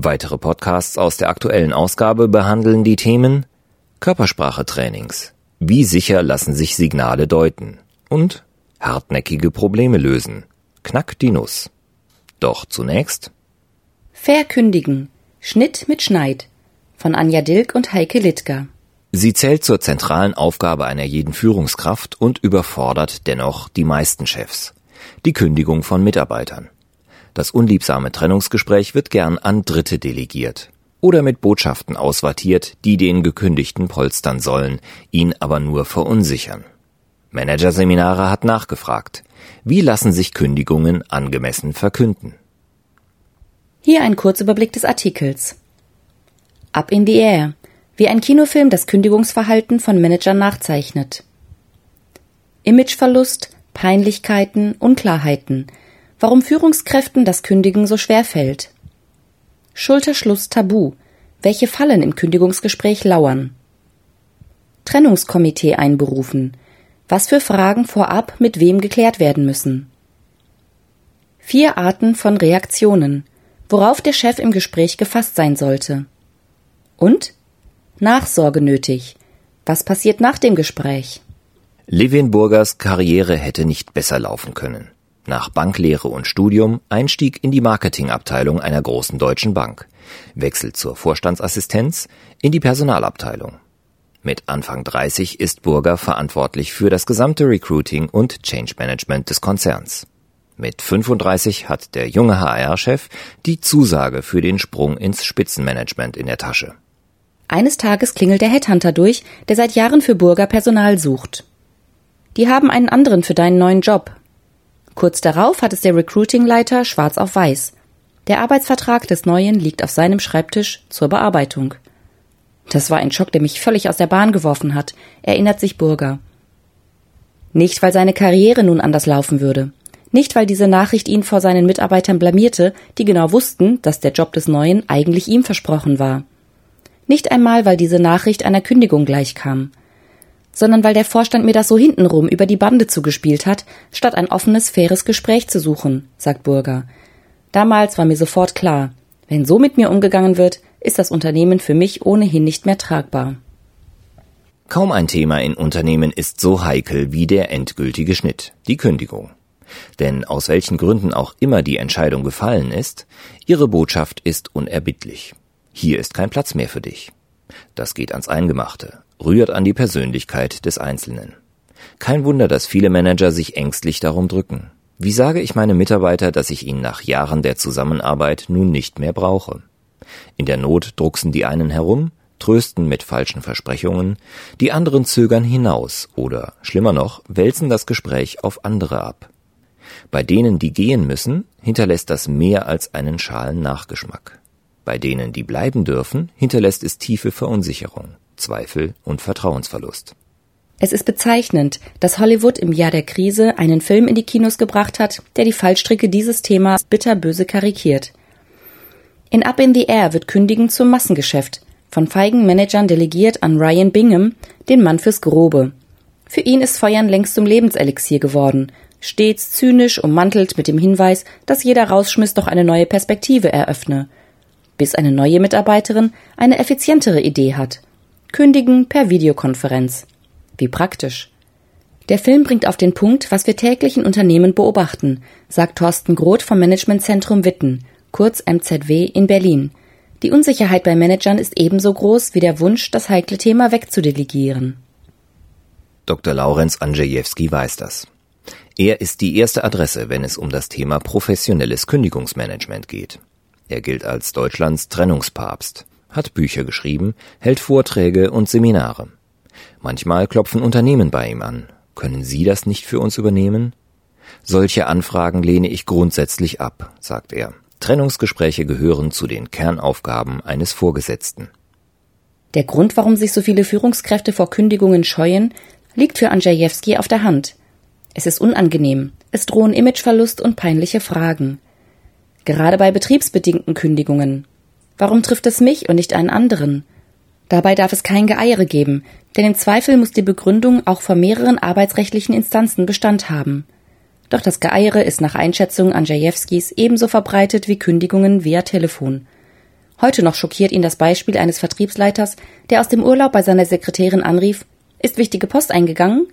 Weitere Podcasts aus der aktuellen Ausgabe behandeln die Themen Körpersprache-Trainings. Wie sicher lassen sich Signale deuten? Und hartnäckige Probleme lösen. Knack die Nuss. Doch zunächst Verkündigen. Schnitt mit Schneid von Anja Dilk und Heike Littger. Sie zählt zur zentralen Aufgabe einer jeden Führungskraft und überfordert dennoch die meisten Chefs. Die Kündigung von Mitarbeitern. Das unliebsame Trennungsgespräch wird gern an Dritte delegiert oder mit Botschaften auswartiert, die den Gekündigten polstern sollen, ihn aber nur verunsichern. Managerseminare hat nachgefragt, wie lassen sich Kündigungen angemessen verkünden? Hier ein Kurzüberblick des Artikels. Up in the Air, wie ein Kinofilm das Kündigungsverhalten von Managern nachzeichnet. Imageverlust, Peinlichkeiten, Unklarheiten, warum Führungskräften das Kündigen so schwer fällt. Schulterschluss Tabu, welche Fallen im Kündigungsgespräch lauern. Trennungskomitee einberufen, was für Fragen vorab mit wem geklärt werden müssen. Vier Arten von Reaktionen, worauf der Chef im Gespräch gefasst sein sollte. Und Nachsorge nötig. Was passiert nach dem Gespräch? Levin Burgers Karriere hätte nicht besser laufen können. Nach Banklehre und Studium Einstieg in die Marketingabteilung einer großen deutschen Bank, Wechsel zur Vorstandsassistenz in die Personalabteilung. Mit Anfang 30 ist Burger verantwortlich für das gesamte Recruiting und Change Management des Konzerns. Mit 35 hat der junge HR-Chef die Zusage für den Sprung ins Spitzenmanagement in der Tasche. Eines Tages klingelt der Headhunter durch, der seit Jahren für Burger Personal sucht. Die haben einen anderen für deinen neuen Job, Kurz darauf hat es der Recruiting-Leiter schwarz auf weiß. Der Arbeitsvertrag des Neuen liegt auf seinem Schreibtisch zur Bearbeitung. Das war ein Schock, der mich völlig aus der Bahn geworfen hat, erinnert sich Burger. Nicht, weil seine Karriere nun anders laufen würde. Nicht, weil diese Nachricht ihn vor seinen Mitarbeitern blamierte, die genau wussten, dass der Job des Neuen eigentlich ihm versprochen war. Nicht einmal, weil diese Nachricht einer Kündigung gleichkam sondern weil der Vorstand mir das so hintenrum über die Bande zugespielt hat, statt ein offenes, faires Gespräch zu suchen, sagt Burger. Damals war mir sofort klar, wenn so mit mir umgegangen wird, ist das Unternehmen für mich ohnehin nicht mehr tragbar. Kaum ein Thema in Unternehmen ist so heikel wie der endgültige Schnitt, die Kündigung. Denn aus welchen Gründen auch immer die Entscheidung gefallen ist, ihre Botschaft ist unerbittlich. Hier ist kein Platz mehr für dich. Das geht ans Eingemachte, rührt an die Persönlichkeit des Einzelnen. Kein Wunder, dass viele Manager sich ängstlich darum drücken. Wie sage ich meinem Mitarbeiter, dass ich ihn nach Jahren der Zusammenarbeit nun nicht mehr brauche? In der Not drucksen die einen herum, trösten mit falschen Versprechungen, die anderen zögern hinaus oder, schlimmer noch, wälzen das Gespräch auf andere ab. Bei denen, die gehen müssen, hinterlässt das mehr als einen schalen Nachgeschmack. Bei denen, die bleiben dürfen, hinterlässt es tiefe Verunsicherung. Zweifel und Vertrauensverlust. Es ist bezeichnend, dass Hollywood im Jahr der Krise einen Film in die Kinos gebracht hat, der die Fallstricke dieses Themas bitterböse karikiert. In Up in the Air wird Kündigen zum Massengeschäft, von feigen Managern delegiert an Ryan Bingham, den Mann fürs Grobe. Für ihn ist Feuern längst zum Lebenselixier geworden, stets zynisch ummantelt mit dem Hinweis, dass jeder Rausschmiss doch eine neue Perspektive eröffne, bis eine neue Mitarbeiterin eine effizientere Idee hat – Kündigen per Videokonferenz. Wie praktisch. Der Film bringt auf den Punkt, was wir täglich in Unternehmen beobachten, sagt Thorsten Groth vom Managementzentrum Witten, kurz MZW in Berlin. Die Unsicherheit bei Managern ist ebenso groß wie der Wunsch, das heikle Thema wegzudelegieren. Dr. Laurenz Andrzejewski weiß das. Er ist die erste Adresse, wenn es um das Thema professionelles Kündigungsmanagement geht. Er gilt als Deutschlands Trennungspapst hat Bücher geschrieben, hält Vorträge und Seminare. Manchmal klopfen Unternehmen bei ihm an. Können Sie das nicht für uns übernehmen? Solche Anfragen lehne ich grundsätzlich ab, sagt er. Trennungsgespräche gehören zu den Kernaufgaben eines Vorgesetzten. Der Grund, warum sich so viele Führungskräfte vor Kündigungen scheuen, liegt für Andrzejewski auf der Hand. Es ist unangenehm, es drohen Imageverlust und peinliche Fragen. Gerade bei betriebsbedingten Kündigungen. Warum trifft es mich und nicht einen anderen? Dabei darf es kein Geeiere geben, denn im Zweifel muss die Begründung auch vor mehreren arbeitsrechtlichen Instanzen Bestand haben. Doch das Geeiere ist nach Einschätzung Andrzejewskis ebenso verbreitet wie Kündigungen via Telefon. Heute noch schockiert ihn das Beispiel eines Vertriebsleiters, der aus dem Urlaub bei seiner Sekretärin anrief, ist wichtige Post eingegangen?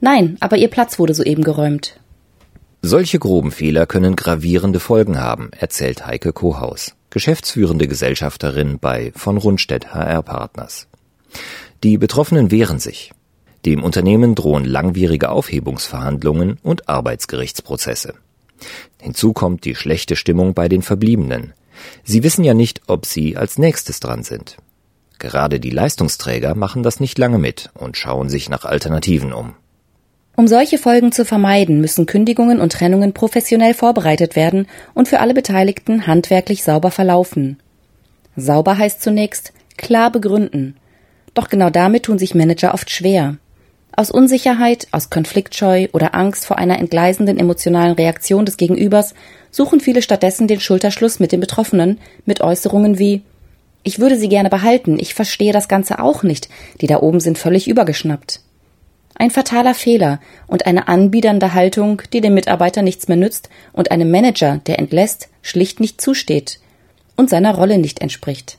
Nein, aber ihr Platz wurde soeben geräumt. Solche groben Fehler können gravierende Folgen haben, erzählt Heike Kohaus, geschäftsführende Gesellschafterin bei von Rundstedt HR Partners. Die Betroffenen wehren sich. Dem Unternehmen drohen langwierige Aufhebungsverhandlungen und Arbeitsgerichtsprozesse. Hinzu kommt die schlechte Stimmung bei den Verbliebenen. Sie wissen ja nicht, ob sie als nächstes dran sind. Gerade die Leistungsträger machen das nicht lange mit und schauen sich nach Alternativen um. Um solche Folgen zu vermeiden, müssen Kündigungen und Trennungen professionell vorbereitet werden und für alle Beteiligten handwerklich sauber verlaufen. Sauber heißt zunächst klar begründen. Doch genau damit tun sich Manager oft schwer. Aus Unsicherheit, aus Konfliktscheu oder Angst vor einer entgleisenden emotionalen Reaktion des Gegenübers suchen viele stattdessen den Schulterschluss mit den Betroffenen mit Äußerungen wie Ich würde sie gerne behalten, ich verstehe das Ganze auch nicht, die da oben sind völlig übergeschnappt. Ein fataler Fehler und eine anbiedernde Haltung, die dem Mitarbeiter nichts mehr nützt und einem Manager, der entlässt, schlicht nicht zusteht und seiner Rolle nicht entspricht.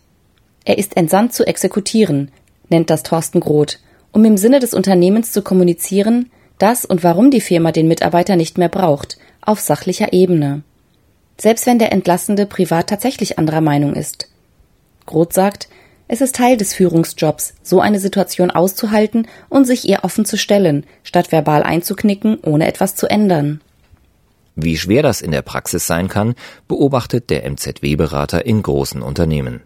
Er ist entsandt zu exekutieren, nennt das Thorsten Groth, um im Sinne des Unternehmens zu kommunizieren, dass und warum die Firma den Mitarbeiter nicht mehr braucht, auf sachlicher Ebene. Selbst wenn der Entlassende privat tatsächlich anderer Meinung ist. Groth sagt, es ist Teil des Führungsjobs, so eine Situation auszuhalten und sich ihr offen zu stellen, statt verbal einzuknicken, ohne etwas zu ändern. Wie schwer das in der Praxis sein kann, beobachtet der MZW-Berater in großen Unternehmen.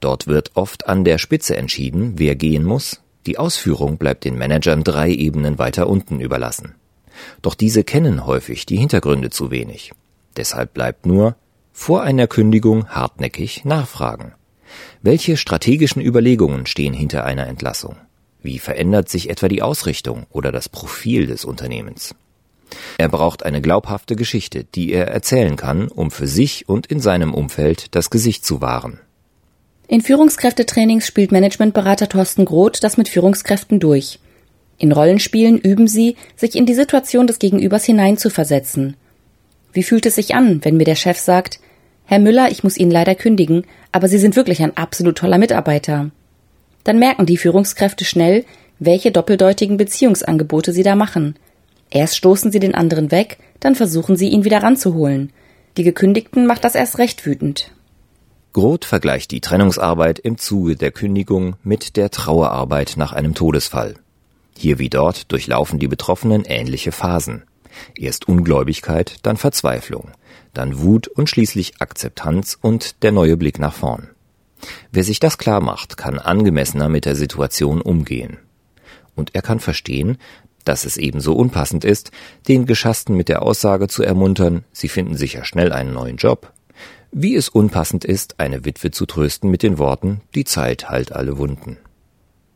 Dort wird oft an der Spitze entschieden, wer gehen muss. Die Ausführung bleibt den Managern drei Ebenen weiter unten überlassen. Doch diese kennen häufig die Hintergründe zu wenig. Deshalb bleibt nur vor einer Kündigung hartnäckig nachfragen. Welche strategischen Überlegungen stehen hinter einer Entlassung? Wie verändert sich etwa die Ausrichtung oder das Profil des Unternehmens? Er braucht eine glaubhafte Geschichte, die er erzählen kann, um für sich und in seinem Umfeld das Gesicht zu wahren. In Führungskräftetrainings spielt Managementberater Thorsten Groth das mit Führungskräften durch. In Rollenspielen üben sie, sich in die Situation des Gegenübers hineinzuversetzen. Wie fühlt es sich an, wenn mir der Chef sagt, Herr Müller, ich muss Ihnen leider kündigen, aber Sie sind wirklich ein absolut toller Mitarbeiter. Dann merken die Führungskräfte schnell, welche doppeldeutigen Beziehungsangebote sie da machen. Erst stoßen sie den anderen weg, dann versuchen sie ihn wieder ranzuholen. Die Gekündigten macht das erst recht wütend. Groth vergleicht die Trennungsarbeit im Zuge der Kündigung mit der Trauerarbeit nach einem Todesfall. Hier wie dort durchlaufen die Betroffenen ähnliche Phasen. Erst Ungläubigkeit, dann Verzweiflung, dann Wut und schließlich Akzeptanz und der neue Blick nach vorn. Wer sich das klar macht, kann angemessener mit der Situation umgehen. Und er kann verstehen, dass es ebenso unpassend ist, den Geschassten mit der Aussage zu ermuntern, sie finden sicher schnell einen neuen Job, wie es unpassend ist, eine Witwe zu trösten mit den Worten, die Zeit heilt alle Wunden.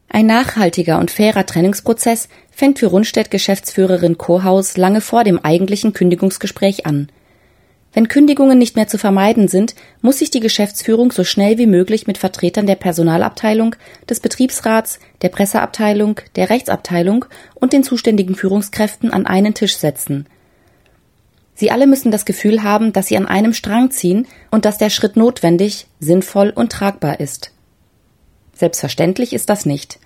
Ein nachhaltiger und fairer Trennungsprozess fängt für Rundstedt Geschäftsführerin Kohaus lange vor dem eigentlichen Kündigungsgespräch an. Wenn Kündigungen nicht mehr zu vermeiden sind, muss sich die Geschäftsführung so schnell wie möglich mit Vertretern der Personalabteilung, des Betriebsrats, der Presseabteilung, der Rechtsabteilung und den zuständigen Führungskräften an einen Tisch setzen. Sie alle müssen das Gefühl haben, dass sie an einem Strang ziehen und dass der Schritt notwendig, sinnvoll und tragbar ist. Selbstverständlich ist das nicht.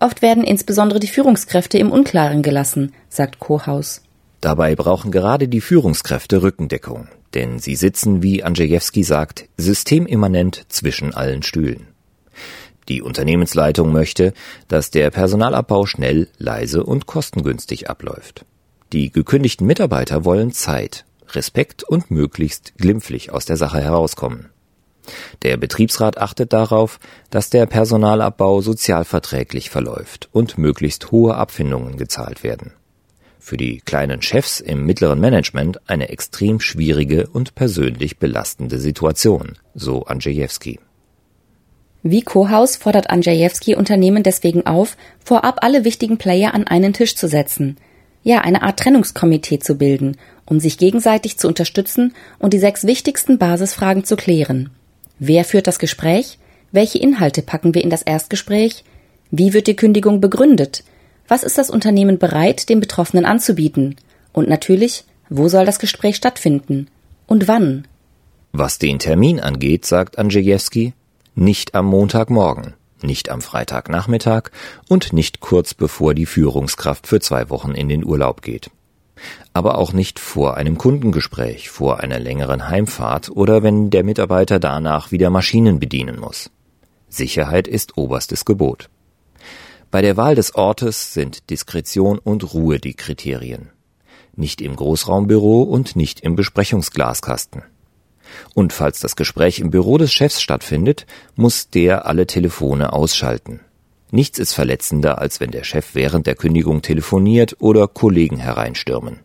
Oft werden insbesondere die Führungskräfte im Unklaren gelassen, sagt Kohaus. Dabei brauchen gerade die Führungskräfte Rückendeckung, denn sie sitzen, wie Andrzejewski sagt, systemimmanent zwischen allen Stühlen. Die Unternehmensleitung möchte, dass der Personalabbau schnell, leise und kostengünstig abläuft. Die gekündigten Mitarbeiter wollen Zeit, Respekt und möglichst glimpflich aus der Sache herauskommen. Der Betriebsrat achtet darauf, dass der Personalabbau sozialverträglich verläuft und möglichst hohe Abfindungen gezahlt werden für die kleinen Chefs im mittleren Management eine extrem schwierige und persönlich belastende Situation, so Andrzejewski. Wie Kohaus fordert Andrzejewski Unternehmen deswegen auf, vorab alle wichtigen Player an einen Tisch zu setzen. Ja, eine Art Trennungskomitee zu bilden, um sich gegenseitig zu unterstützen und die sechs wichtigsten Basisfragen zu klären. Wer führt das Gespräch? Welche Inhalte packen wir in das Erstgespräch? Wie wird die Kündigung begründet? Was ist das Unternehmen bereit, den Betroffenen anzubieten? Und natürlich, wo soll das Gespräch stattfinden? Und wann? Was den Termin angeht, sagt Andrzejewski, nicht am Montagmorgen, nicht am Freitagnachmittag und nicht kurz bevor die Führungskraft für zwei Wochen in den Urlaub geht. Aber auch nicht vor einem Kundengespräch, vor einer längeren Heimfahrt oder wenn der Mitarbeiter danach wieder Maschinen bedienen muss. Sicherheit ist oberstes Gebot. Bei der Wahl des Ortes sind Diskretion und Ruhe die Kriterien. Nicht im Großraumbüro und nicht im Besprechungsglaskasten. Und falls das Gespräch im Büro des Chefs stattfindet, muss der alle Telefone ausschalten. Nichts ist verletzender, als wenn der Chef während der Kündigung telefoniert oder Kollegen hereinstürmen.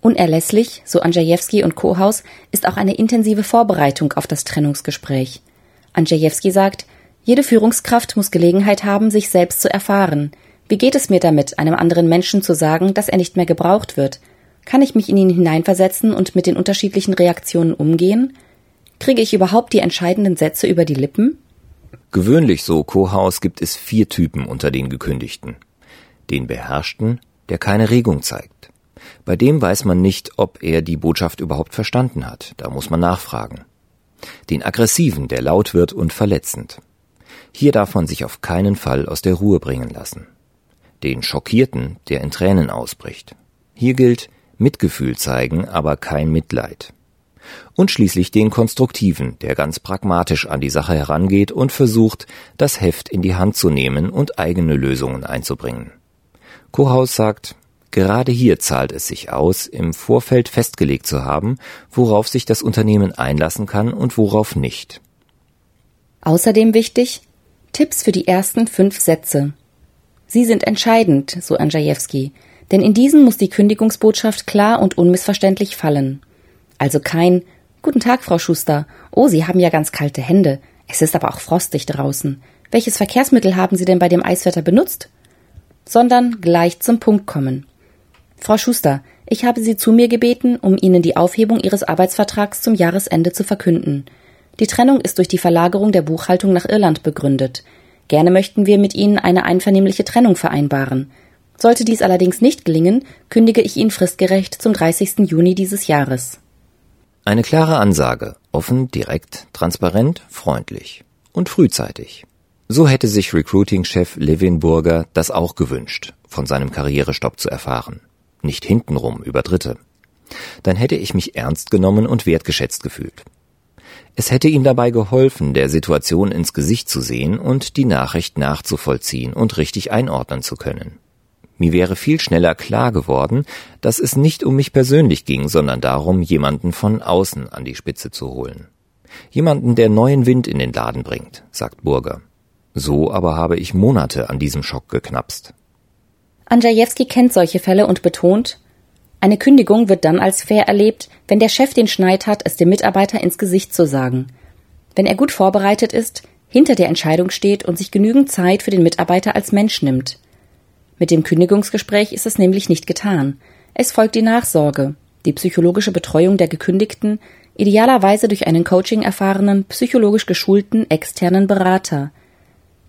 Unerlässlich, so Andrzejewski und Kohaus, ist auch eine intensive Vorbereitung auf das Trennungsgespräch. Andrzejewski sagt, jede Führungskraft muss Gelegenheit haben, sich selbst zu erfahren. Wie geht es mir damit, einem anderen Menschen zu sagen, dass er nicht mehr gebraucht wird, kann ich mich in ihn hineinversetzen und mit den unterschiedlichen Reaktionen umgehen? Kriege ich überhaupt die entscheidenden Sätze über die Lippen? Gewöhnlich, so Kohaus, gibt es vier Typen unter den Gekündigten. Den Beherrschten, der keine Regung zeigt. Bei dem weiß man nicht, ob er die Botschaft überhaupt verstanden hat. Da muss man nachfragen. Den Aggressiven, der laut wird und verletzend. Hier darf man sich auf keinen Fall aus der Ruhe bringen lassen. Den Schockierten, der in Tränen ausbricht. Hier gilt, Mitgefühl zeigen, aber kein Mitleid. Und schließlich den Konstruktiven, der ganz pragmatisch an die Sache herangeht und versucht, das Heft in die Hand zu nehmen und eigene Lösungen einzubringen. Kohaus sagt, gerade hier zahlt es sich aus, im Vorfeld festgelegt zu haben, worauf sich das Unternehmen einlassen kann und worauf nicht. Außerdem wichtig, Tipps für die ersten fünf Sätze. Sie sind entscheidend, so Andrzejewski, denn in diesen muss die Kündigungsbotschaft klar und unmissverständlich fallen. Also kein Guten Tag, Frau Schuster. Oh, Sie haben ja ganz kalte Hände. Es ist aber auch frostig draußen. Welches Verkehrsmittel haben Sie denn bei dem Eiswetter benutzt? Sondern gleich zum Punkt kommen. Frau Schuster, ich habe Sie zu mir gebeten, um Ihnen die Aufhebung Ihres Arbeitsvertrags zum Jahresende zu verkünden. Die Trennung ist durch die Verlagerung der Buchhaltung nach Irland begründet. Gerne möchten wir mit Ihnen eine einvernehmliche Trennung vereinbaren. Sollte dies allerdings nicht gelingen, kündige ich ihn fristgerecht zum 30. Juni dieses Jahres. Eine klare Ansage, offen, direkt, transparent, freundlich und frühzeitig. So hätte sich Recruiting-Chef Levin Burger das auch gewünscht, von seinem Karrierestopp zu erfahren. Nicht hintenrum über Dritte. Dann hätte ich mich ernst genommen und wertgeschätzt gefühlt. Es hätte ihm dabei geholfen, der Situation ins Gesicht zu sehen und die Nachricht nachzuvollziehen und richtig einordnen zu können. Mir wäre viel schneller klar geworden, dass es nicht um mich persönlich ging, sondern darum, jemanden von außen an die Spitze zu holen. Jemanden, der neuen Wind in den Laden bringt, sagt Burger. So aber habe ich Monate an diesem Schock geknapst. Andrzejewski kennt solche Fälle und betont, eine Kündigung wird dann als fair erlebt, wenn der Chef den Schneid hat, es dem Mitarbeiter ins Gesicht zu sagen. Wenn er gut vorbereitet ist, hinter der Entscheidung steht und sich genügend Zeit für den Mitarbeiter als Mensch nimmt. Mit dem Kündigungsgespräch ist es nämlich nicht getan. Es folgt die Nachsorge, die psychologische Betreuung der Gekündigten, idealerweise durch einen Coaching erfahrenen, psychologisch geschulten externen Berater.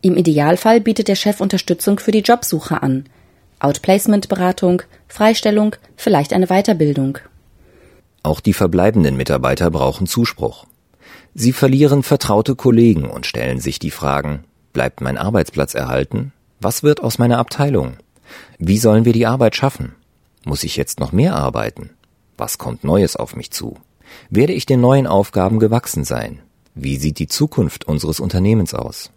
Im Idealfall bietet der Chef Unterstützung für die Jobsuche an. Outplacement-Beratung, Freistellung, vielleicht eine Weiterbildung. Auch die verbleibenden Mitarbeiter brauchen Zuspruch. Sie verlieren vertraute Kollegen und stellen sich die Fragen, bleibt mein Arbeitsplatz erhalten? Was wird aus meiner Abteilung? Wie sollen wir die Arbeit schaffen? Muss ich jetzt noch mehr arbeiten? Was kommt Neues auf mich zu? Werde ich den neuen Aufgaben gewachsen sein? Wie sieht die Zukunft unseres Unternehmens aus?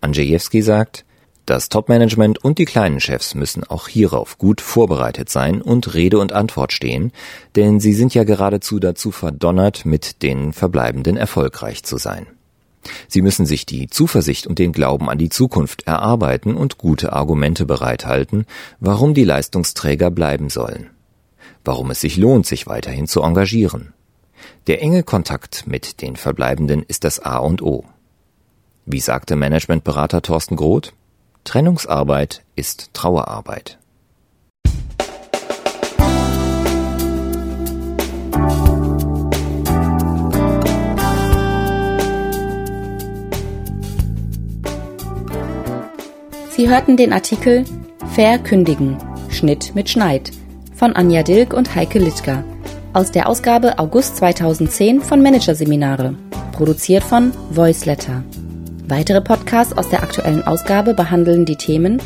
Andrzejewski sagt, das Topmanagement und die kleinen Chefs müssen auch hierauf gut vorbereitet sein und Rede und Antwort stehen, denn sie sind ja geradezu dazu verdonnert, mit den Verbleibenden erfolgreich zu sein. Sie müssen sich die Zuversicht und den Glauben an die Zukunft erarbeiten und gute Argumente bereithalten, warum die Leistungsträger bleiben sollen. Warum es sich lohnt, sich weiterhin zu engagieren. Der enge Kontakt mit den Verbleibenden ist das A und O. Wie sagte Managementberater Thorsten Groth? Trennungsarbeit ist Trauerarbeit. Sie hörten den Artikel Verkündigen, Schnitt mit Schneid von Anja Dilk und Heike Littger aus der Ausgabe August 2010 von Managerseminare, produziert von Voiceletter. Weitere Podcasts aus der aktuellen Ausgabe behandeln die Themen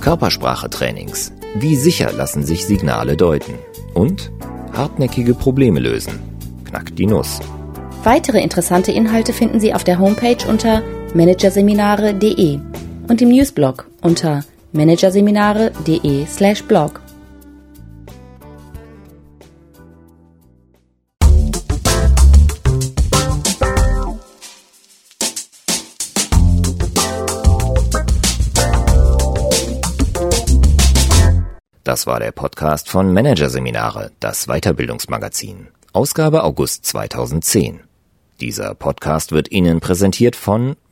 Körpersprache-Trainings. Wie sicher lassen sich Signale deuten? Und hartnäckige Probleme lösen. Knackt die Nuss. Weitere interessante Inhalte finden Sie auf der Homepage unter managerseminare.de und im Newsblog unter managerseminare.de/blog. Das war der Podcast von Managerseminare, das Weiterbildungsmagazin. Ausgabe August 2010. Dieser Podcast wird Ihnen präsentiert von